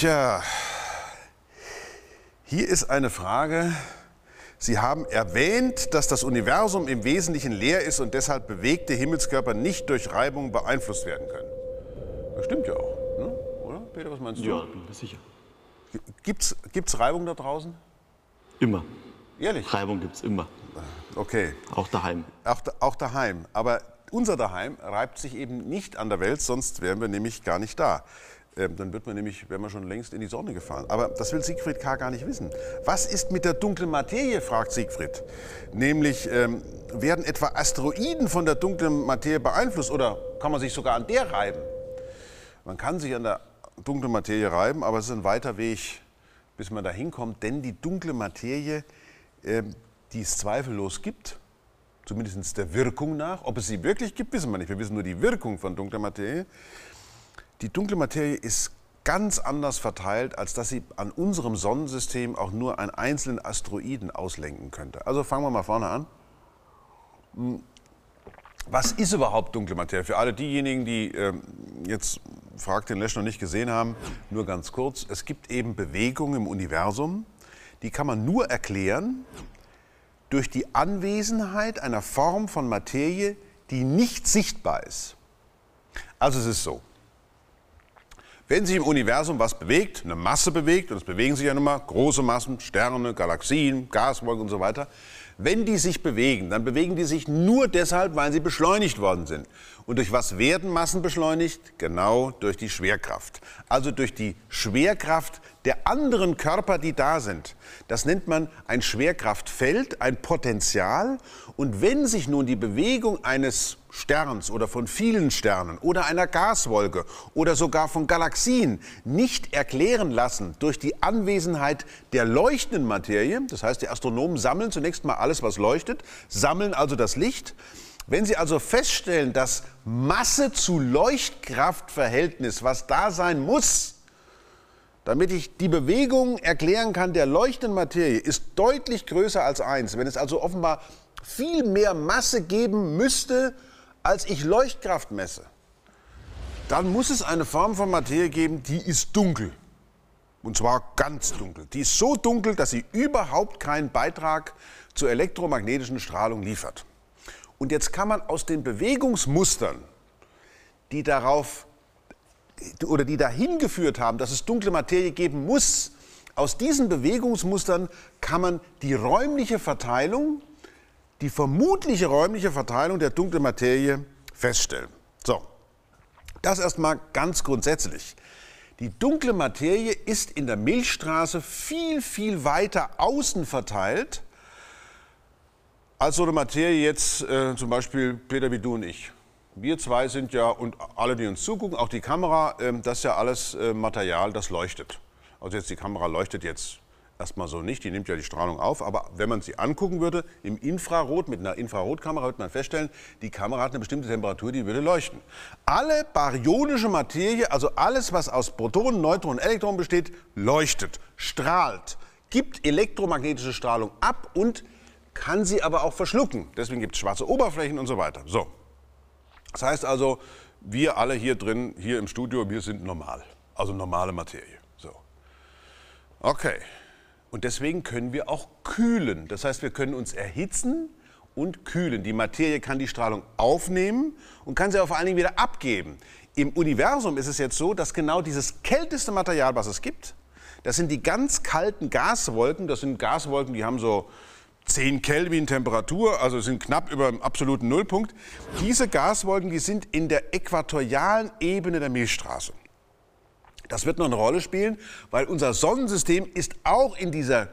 Tja, hier ist eine Frage. Sie haben erwähnt, dass das Universum im Wesentlichen leer ist und deshalb bewegte Himmelskörper nicht durch Reibung beeinflusst werden können. Das stimmt ja auch, ne? oder? Peter, was meinst du? Ja, bin mir sicher. Gibt's, gibt's Reibung da draußen? Immer. Ehrlich? Reibung gibt es immer. Okay. Auch daheim. Auch, auch daheim. Aber unser Daheim reibt sich eben nicht an der Welt, sonst wären wir nämlich gar nicht da. Ähm, dann wird man nämlich, wären wir schon längst in die Sonne gefahren. Aber das will Siegfried K. gar nicht wissen. Was ist mit der dunklen Materie, fragt Siegfried. Nämlich, ähm, werden etwa Asteroiden von der dunklen Materie beeinflusst oder kann man sich sogar an der reiben? Man kann sich an der dunklen Materie reiben, aber es ist ein weiter Weg, bis man da hinkommt. Denn die dunkle Materie, ähm, die es zweifellos gibt, zumindest der Wirkung nach, ob es sie wirklich gibt, wissen wir nicht. Wir wissen nur die Wirkung von dunkler Materie. Die dunkle Materie ist ganz anders verteilt, als dass sie an unserem Sonnensystem auch nur einen einzelnen Asteroiden auslenken könnte. Also fangen wir mal vorne an. Was ist überhaupt dunkle Materie? Für alle diejenigen, die ähm, jetzt Frag den Lesch noch nicht gesehen haben, nur ganz kurz. Es gibt eben Bewegungen im Universum, die kann man nur erklären durch die Anwesenheit einer Form von Materie, die nicht sichtbar ist. Also es ist so, wenn sich im Universum was bewegt, eine Masse bewegt, und es bewegen sich ja nun mal große Massen, Sterne, Galaxien, Gaswolken und so weiter, wenn die sich bewegen, dann bewegen die sich nur deshalb, weil sie beschleunigt worden sind. Und durch was werden Massen beschleunigt? Genau durch die Schwerkraft. Also durch die Schwerkraft der anderen Körper, die da sind. Das nennt man ein Schwerkraftfeld, ein Potential. Und wenn sich nun die Bewegung eines Sterns oder von vielen Sternen oder einer Gaswolke oder sogar von Galaxien nicht erklären lassen durch die Anwesenheit der leuchtenden Materie, das heißt, die Astronomen sammeln zunächst mal alles, was leuchtet, sammeln also das Licht. Wenn Sie also feststellen, dass Masse zu Leuchtkraftverhältnis, was da sein muss, damit ich die Bewegung erklären kann der leuchtenden Materie, ist deutlich größer als eins. Wenn es also offenbar viel mehr Masse geben müsste, als ich Leuchtkraft messe, dann muss es eine Form von Materie geben, die ist dunkel. Und zwar ganz dunkel. Die ist so dunkel, dass sie überhaupt keinen Beitrag zur elektromagnetischen Strahlung liefert. Und jetzt kann man aus den Bewegungsmustern, die darauf oder die dahin geführt haben, dass es dunkle Materie geben muss, aus diesen Bewegungsmustern kann man die räumliche Verteilung, die vermutliche räumliche Verteilung der dunklen Materie feststellen. So, das erstmal ganz grundsätzlich. Die dunkle Materie ist in der Milchstraße viel, viel weiter außen verteilt, als so eine Materie jetzt äh, zum Beispiel Peter wie du und ich. Wir zwei sind ja, und alle, die uns zugucken, auch die Kamera, ähm, das ist ja alles äh, Material, das leuchtet. Also jetzt die Kamera leuchtet jetzt erstmal so nicht, die nimmt ja die Strahlung auf, aber wenn man sie angucken würde, im Infrarot, mit einer Infrarotkamera, würde man feststellen, die Kamera hat eine bestimmte Temperatur, die würde leuchten. Alle baryonische Materie, also alles, was aus Protonen, Neutronen, Elektronen besteht, leuchtet, strahlt, gibt elektromagnetische Strahlung ab und kann sie aber auch verschlucken. Deswegen gibt es schwarze Oberflächen und so weiter. So. Das heißt also, wir alle hier drin, hier im Studio, wir sind normal. Also normale Materie. So. Okay. Und deswegen können wir auch kühlen. Das heißt, wir können uns erhitzen und kühlen. Die Materie kann die Strahlung aufnehmen und kann sie auch vor allen Dingen wieder abgeben. Im Universum ist es jetzt so, dass genau dieses kälteste Material, was es gibt, das sind die ganz kalten Gaswolken. Das sind Gaswolken, die haben so 10 Kelvin Temperatur, also sind knapp über dem absoluten Nullpunkt. Diese Gaswolken, die sind in der äquatorialen Ebene der Milchstraße. Das wird noch eine Rolle spielen, weil unser Sonnensystem ist auch in dieser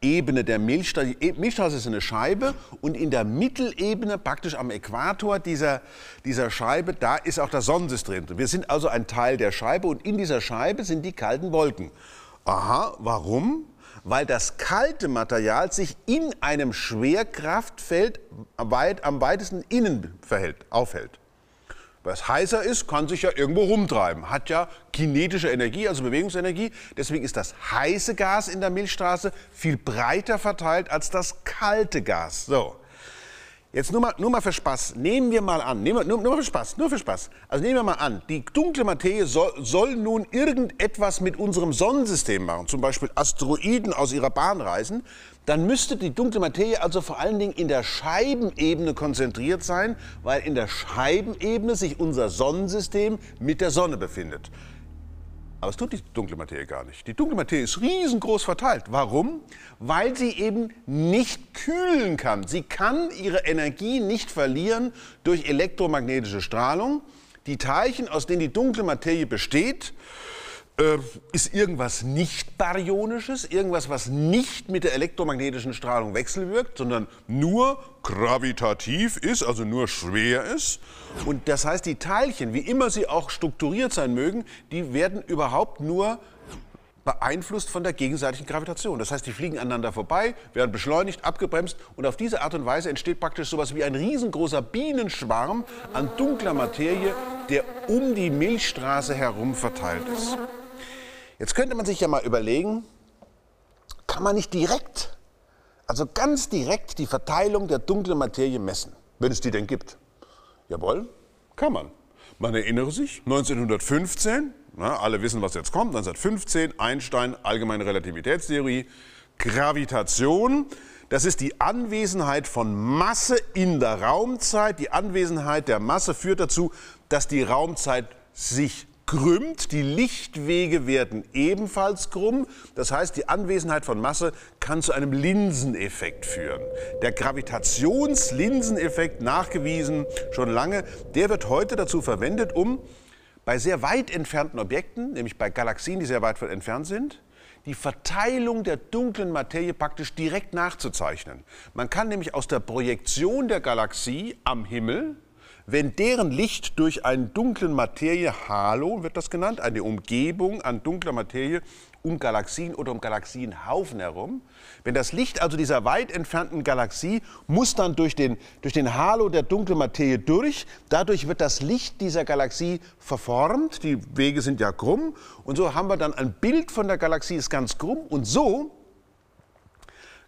Ebene der Milchstraße. Die Milchstraße ist eine Scheibe und in der Mittelebene, praktisch am Äquator dieser, dieser Scheibe, da ist auch das Sonnensystem drin. Wir sind also ein Teil der Scheibe und in dieser Scheibe sind die kalten Wolken. Aha, warum? Weil das kalte Material sich in einem Schwerkraftfeld weit, am weitesten innen verhält, aufhält. Was heißer ist, kann sich ja irgendwo rumtreiben. Hat ja kinetische Energie, also Bewegungsenergie. Deswegen ist das heiße Gas in der Milchstraße viel breiter verteilt als das kalte Gas. So. Jetzt nur mal, nur mal für Spaß. Nehmen wir mal an, nehmen wir, nur, nur für Spaß, nur für Spaß. Also nehmen wir mal an, die dunkle Materie soll, soll nun irgendetwas mit unserem Sonnensystem machen, zum Beispiel Asteroiden aus ihrer Bahn reißen. Dann müsste die dunkle Materie also vor allen Dingen in der Scheibenebene konzentriert sein, weil in der Scheibenebene sich unser Sonnensystem mit der Sonne befindet. Aber es tut die dunkle Materie gar nicht. Die dunkle Materie ist riesengroß verteilt. Warum? Weil sie eben nicht kühlen kann. Sie kann ihre Energie nicht verlieren durch elektromagnetische Strahlung. Die Teilchen, aus denen die dunkle Materie besteht, äh, ist irgendwas nicht baryonisches, irgendwas, was nicht mit der elektromagnetischen Strahlung wechselwirkt, sondern nur gravitativ ist, also nur schwer ist. Und das heißt, die Teilchen, wie immer sie auch strukturiert sein mögen, die werden überhaupt nur beeinflusst von der gegenseitigen Gravitation. Das heißt, die fliegen aneinander vorbei, werden beschleunigt, abgebremst und auf diese Art und Weise entsteht praktisch sowas wie ein riesengroßer Bienenschwarm an dunkler Materie, der um die Milchstraße herum verteilt ist. Jetzt könnte man sich ja mal überlegen, kann man nicht direkt, also ganz direkt die Verteilung der dunklen Materie messen, wenn es die denn gibt? Jawohl, kann man. Man erinnere sich, 1915, na, alle wissen, was jetzt kommt, 1915, Einstein, allgemeine Relativitätstheorie, Gravitation, das ist die Anwesenheit von Masse in der Raumzeit. Die Anwesenheit der Masse führt dazu, dass die Raumzeit sich krümmt, die Lichtwege werden ebenfalls krumm. Das heißt, die Anwesenheit von Masse kann zu einem Linseneffekt führen. Der Gravitationslinseneffekt, nachgewiesen schon lange, der wird heute dazu verwendet, um bei sehr weit entfernten Objekten, nämlich bei Galaxien, die sehr weit entfernt sind, die Verteilung der dunklen Materie praktisch direkt nachzuzeichnen. Man kann nämlich aus der Projektion der Galaxie am Himmel wenn deren Licht durch einen dunklen Materie, Halo wird das genannt, eine Umgebung an dunkler Materie um Galaxien oder um Galaxienhaufen herum. Wenn das Licht also dieser weit entfernten Galaxie muss dann durch den, durch den Halo der dunklen Materie durch. Dadurch wird das Licht dieser Galaxie verformt. Die Wege sind ja krumm. Und so haben wir dann ein Bild von der Galaxie, ist ganz krumm. Und so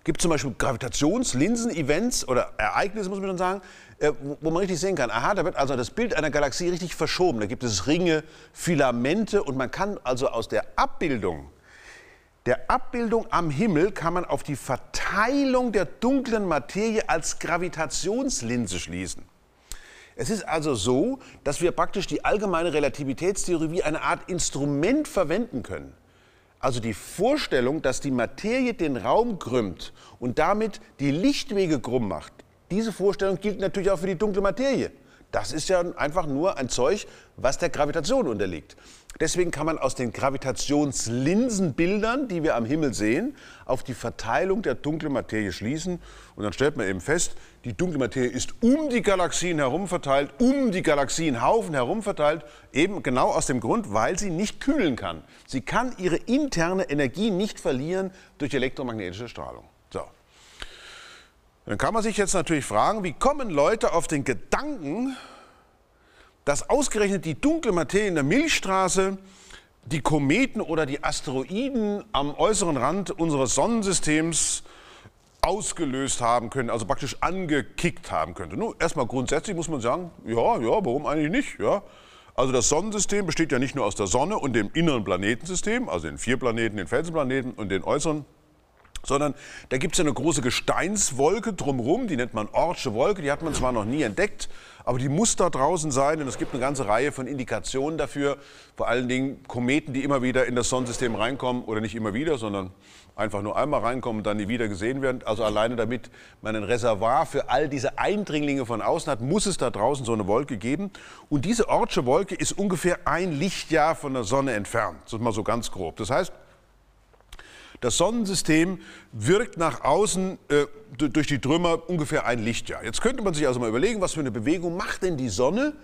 gibt zum Beispiel Gravitationslinsen-Events oder Ereignisse, muss man schon sagen, äh, wo man richtig sehen kann, aha, da wird also das Bild einer Galaxie richtig verschoben. Da gibt es Ringe, Filamente und man kann also aus der Abbildung, der Abbildung am Himmel kann man auf die Verteilung der dunklen Materie als Gravitationslinse schließen. Es ist also so, dass wir praktisch die allgemeine Relativitätstheorie wie eine Art Instrument verwenden können. Also die Vorstellung, dass die Materie den Raum krümmt und damit die Lichtwege krumm macht, diese Vorstellung gilt natürlich auch für die dunkle Materie. Das ist ja einfach nur ein Zeug, was der Gravitation unterliegt. Deswegen kann man aus den Gravitationslinsenbildern, die wir am Himmel sehen, auf die Verteilung der dunklen Materie schließen. Und dann stellt man eben fest, die dunkle Materie ist um die Galaxien herum verteilt, um die Galaxienhaufen herum verteilt, eben genau aus dem Grund, weil sie nicht kühlen kann. Sie kann ihre interne Energie nicht verlieren durch elektromagnetische Strahlung. So. Dann kann man sich jetzt natürlich fragen, wie kommen Leute auf den Gedanken, dass ausgerechnet die dunkle Materie in der Milchstraße die Kometen oder die Asteroiden am äußeren Rand unseres Sonnensystems ausgelöst haben können, also praktisch angekickt haben könnte. Nun, erstmal grundsätzlich muss man sagen, ja, ja, warum eigentlich nicht? Ja? Also das Sonnensystem besteht ja nicht nur aus der Sonne und dem inneren Planetensystem, also den vier Planeten, den Felsenplaneten und den äußeren sondern da gibt es eine große Gesteinswolke drumherum, die nennt man Ortsche Wolke, die hat man zwar noch nie entdeckt, aber die muss da draußen sein und es gibt eine ganze Reihe von Indikationen dafür, vor allen Dingen Kometen, die immer wieder in das Sonnensystem reinkommen oder nicht immer wieder, sondern einfach nur einmal reinkommen und dann nie wieder gesehen werden. Also alleine damit man ein Reservoir für all diese Eindringlinge von außen hat, muss es da draußen so eine Wolke geben. Und diese Ortsche Wolke ist ungefähr ein Lichtjahr von der Sonne entfernt. Das ist mal so ganz grob. Das heißt, das Sonnensystem wirkt nach außen äh, durch die Trümmer ungefähr ein Lichtjahr. Jetzt könnte man sich also mal überlegen, was für eine Bewegung macht denn die Sonne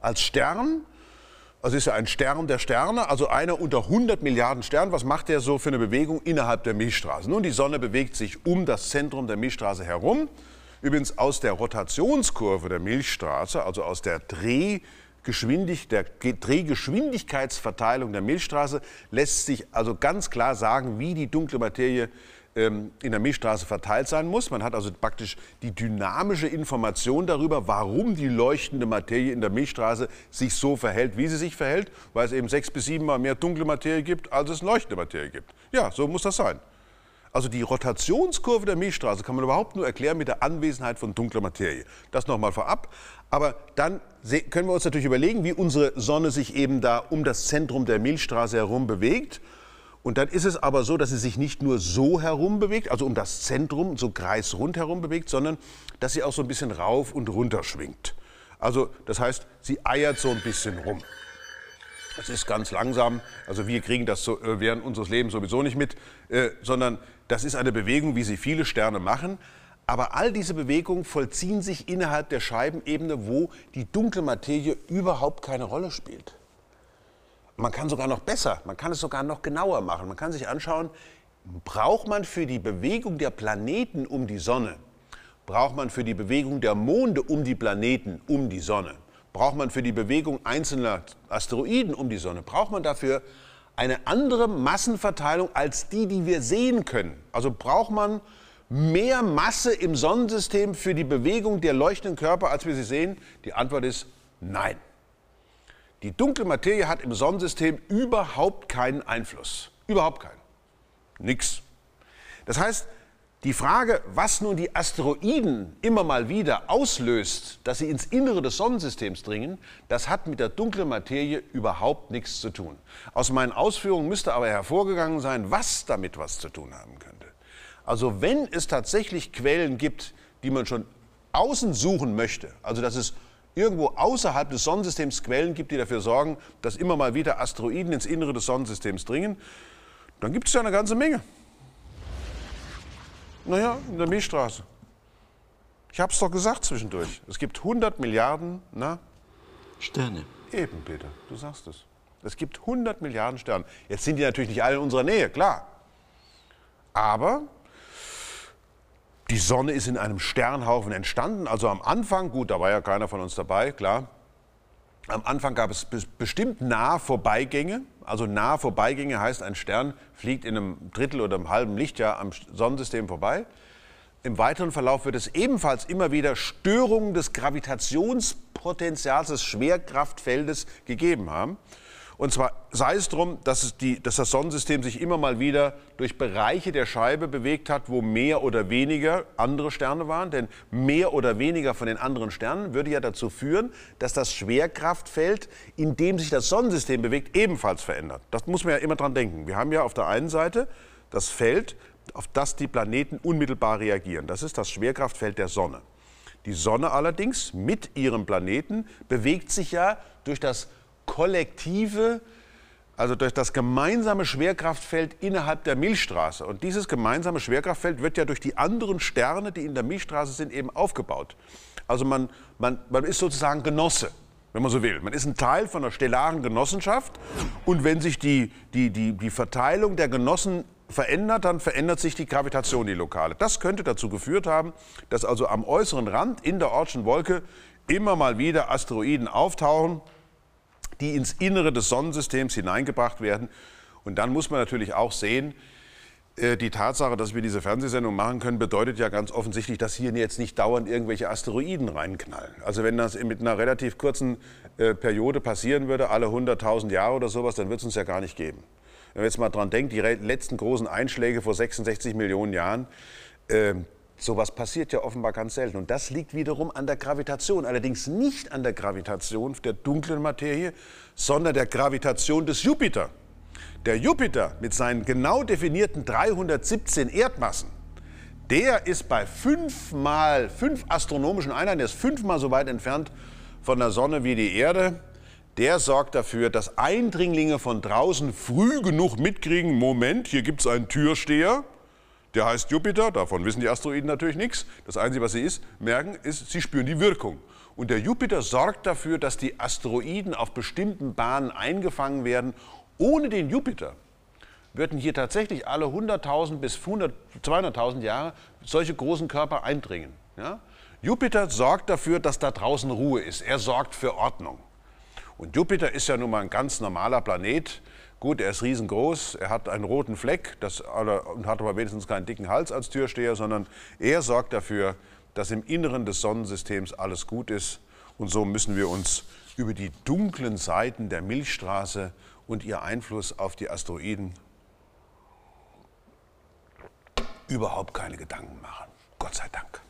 als Stern? Also ist ja ein Stern der Sterne, also einer unter 100 Milliarden Sternen. Was macht der so für eine Bewegung innerhalb der Milchstraße? Nun, die Sonne bewegt sich um das Zentrum der Milchstraße herum. Übrigens aus der Rotationskurve der Milchstraße, also aus der Dreh Geschwindig, der Drehgeschwindigkeitsverteilung der Milchstraße lässt sich also ganz klar sagen, wie die dunkle Materie ähm, in der Milchstraße verteilt sein muss. Man hat also praktisch die dynamische Information darüber, warum die leuchtende Materie in der Milchstraße sich so verhält, wie sie sich verhält, weil es eben sechs bis sieben Mal mehr dunkle Materie gibt, als es leuchtende Materie gibt. Ja, so muss das sein. Also die Rotationskurve der Milchstraße kann man überhaupt nur erklären mit der Anwesenheit von dunkler Materie. Das nochmal vorab. Aber dann können wir uns natürlich überlegen, wie unsere Sonne sich eben da um das Zentrum der Milchstraße herum bewegt. Und dann ist es aber so, dass sie sich nicht nur so herum bewegt, also um das Zentrum, so kreisrund herum bewegt, sondern dass sie auch so ein bisschen rauf und runter schwingt. Also das heißt, sie eiert so ein bisschen rum. Das ist ganz langsam. Also wir kriegen das so, äh, während unseres Lebens sowieso nicht mit, äh, sondern das ist eine Bewegung, wie sie viele Sterne machen. Aber all diese Bewegungen vollziehen sich innerhalb der Scheibenebene, wo die dunkle Materie überhaupt keine Rolle spielt. Man kann sogar noch besser, man kann es sogar noch genauer machen. Man kann sich anschauen, braucht man für die Bewegung der Planeten um die Sonne, braucht man für die Bewegung der Monde um die Planeten um die Sonne, braucht man für die Bewegung einzelner Asteroiden um die Sonne, braucht man dafür eine andere Massenverteilung als die, die wir sehen können. Also braucht man mehr Masse im Sonnensystem für die Bewegung der leuchtenden Körper, als wir sie sehen? Die Antwort ist nein. Die dunkle Materie hat im Sonnensystem überhaupt keinen Einfluss. Überhaupt keinen. Nix. Das heißt, die Frage, was nun die Asteroiden immer mal wieder auslöst, dass sie ins Innere des Sonnensystems dringen, das hat mit der dunklen Materie überhaupt nichts zu tun. Aus meinen Ausführungen müsste aber hervorgegangen sein, was damit was zu tun haben könnte. Also wenn es tatsächlich Quellen gibt, die man schon außen suchen möchte, also dass es irgendwo außerhalb des Sonnensystems Quellen gibt, die dafür sorgen, dass immer mal wieder Asteroiden ins Innere des Sonnensystems dringen, dann gibt es ja eine ganze Menge. Naja, in der Milchstraße. Ich habe es doch gesagt zwischendurch. Es gibt 100 Milliarden na? Sterne. Eben, Peter, du sagst es. Es gibt 100 Milliarden Sterne. Jetzt sind die natürlich nicht alle in unserer Nähe, klar. Aber die Sonne ist in einem Sternhaufen entstanden. Also am Anfang, gut, da war ja keiner von uns dabei, klar. Am Anfang gab es bestimmt nahe Vorbeigänge. Also nahe Vorbeigänge heißt, ein Stern fliegt in einem Drittel oder einem halben Lichtjahr am Sonnensystem vorbei. Im weiteren Verlauf wird es ebenfalls immer wieder Störungen des Gravitationspotenzials des Schwerkraftfeldes gegeben haben. Und zwar sei es darum, dass, die, dass, das Sonnensystem sich immer mal wieder durch Bereiche der Scheibe bewegt hat, wo mehr oder weniger andere Sterne waren. Denn mehr oder weniger von den anderen Sternen würde ja dazu führen, dass das Schwerkraftfeld, in dem sich das Sonnensystem bewegt, ebenfalls verändert. Das muss man ja immer dran denken. Wir haben ja auf der einen Seite das Feld, auf das die Planeten unmittelbar reagieren. Das ist das Schwerkraftfeld der Sonne. Die Sonne allerdings mit ihrem Planeten bewegt sich ja durch das kollektive, also durch das gemeinsame Schwerkraftfeld innerhalb der Milchstraße. Und dieses gemeinsame Schwerkraftfeld wird ja durch die anderen Sterne, die in der Milchstraße sind, eben aufgebaut. Also man, man, man ist sozusagen Genosse, wenn man so will. Man ist ein Teil von einer stellaren Genossenschaft. Und wenn sich die, die, die, die Verteilung der Genossen verändert, dann verändert sich die Gravitation, die lokale. Das könnte dazu geführt haben, dass also am äußeren Rand in der Ortschen Wolke immer mal wieder Asteroiden auftauchen die ins Innere des Sonnensystems hineingebracht werden. Und dann muss man natürlich auch sehen, äh, die Tatsache, dass wir diese Fernsehsendung machen können, bedeutet ja ganz offensichtlich, dass hier jetzt nicht dauernd irgendwelche Asteroiden reinknallen. Also wenn das mit einer relativ kurzen äh, Periode passieren würde, alle 100.000 Jahre oder sowas, dann wird es uns ja gar nicht geben. Wenn man jetzt mal dran denkt, die letzten großen Einschläge vor 66 Millionen Jahren, äh, Sowas passiert ja offenbar ganz selten. Und das liegt wiederum an der Gravitation. Allerdings nicht an der Gravitation der dunklen Materie, sondern der Gravitation des Jupiter. Der Jupiter mit seinen genau definierten 317 Erdmassen, der ist bei fünfmal, fünf astronomischen Einheiten, der ist fünfmal so weit entfernt von der Sonne wie die Erde. Der sorgt dafür, dass Eindringlinge von draußen früh genug mitkriegen, Moment, hier gibt es einen Türsteher, der heißt Jupiter, davon wissen die Asteroiden natürlich nichts. Das Einzige, was sie ist, merken, ist, sie spüren die Wirkung. Und der Jupiter sorgt dafür, dass die Asteroiden auf bestimmten Bahnen eingefangen werden. Ohne den Jupiter würden hier tatsächlich alle 100.000 bis 200.000 Jahre solche großen Körper eindringen. Ja? Jupiter sorgt dafür, dass da draußen Ruhe ist. Er sorgt für Ordnung. Und Jupiter ist ja nun mal ein ganz normaler Planet. Gut, er ist riesengroß, er hat einen roten Fleck das, und hat aber wenigstens keinen dicken Hals als Türsteher, sondern er sorgt dafür, dass im Inneren des Sonnensystems alles gut ist. Und so müssen wir uns über die dunklen Seiten der Milchstraße und ihr Einfluss auf die Asteroiden überhaupt keine Gedanken machen. Gott sei Dank.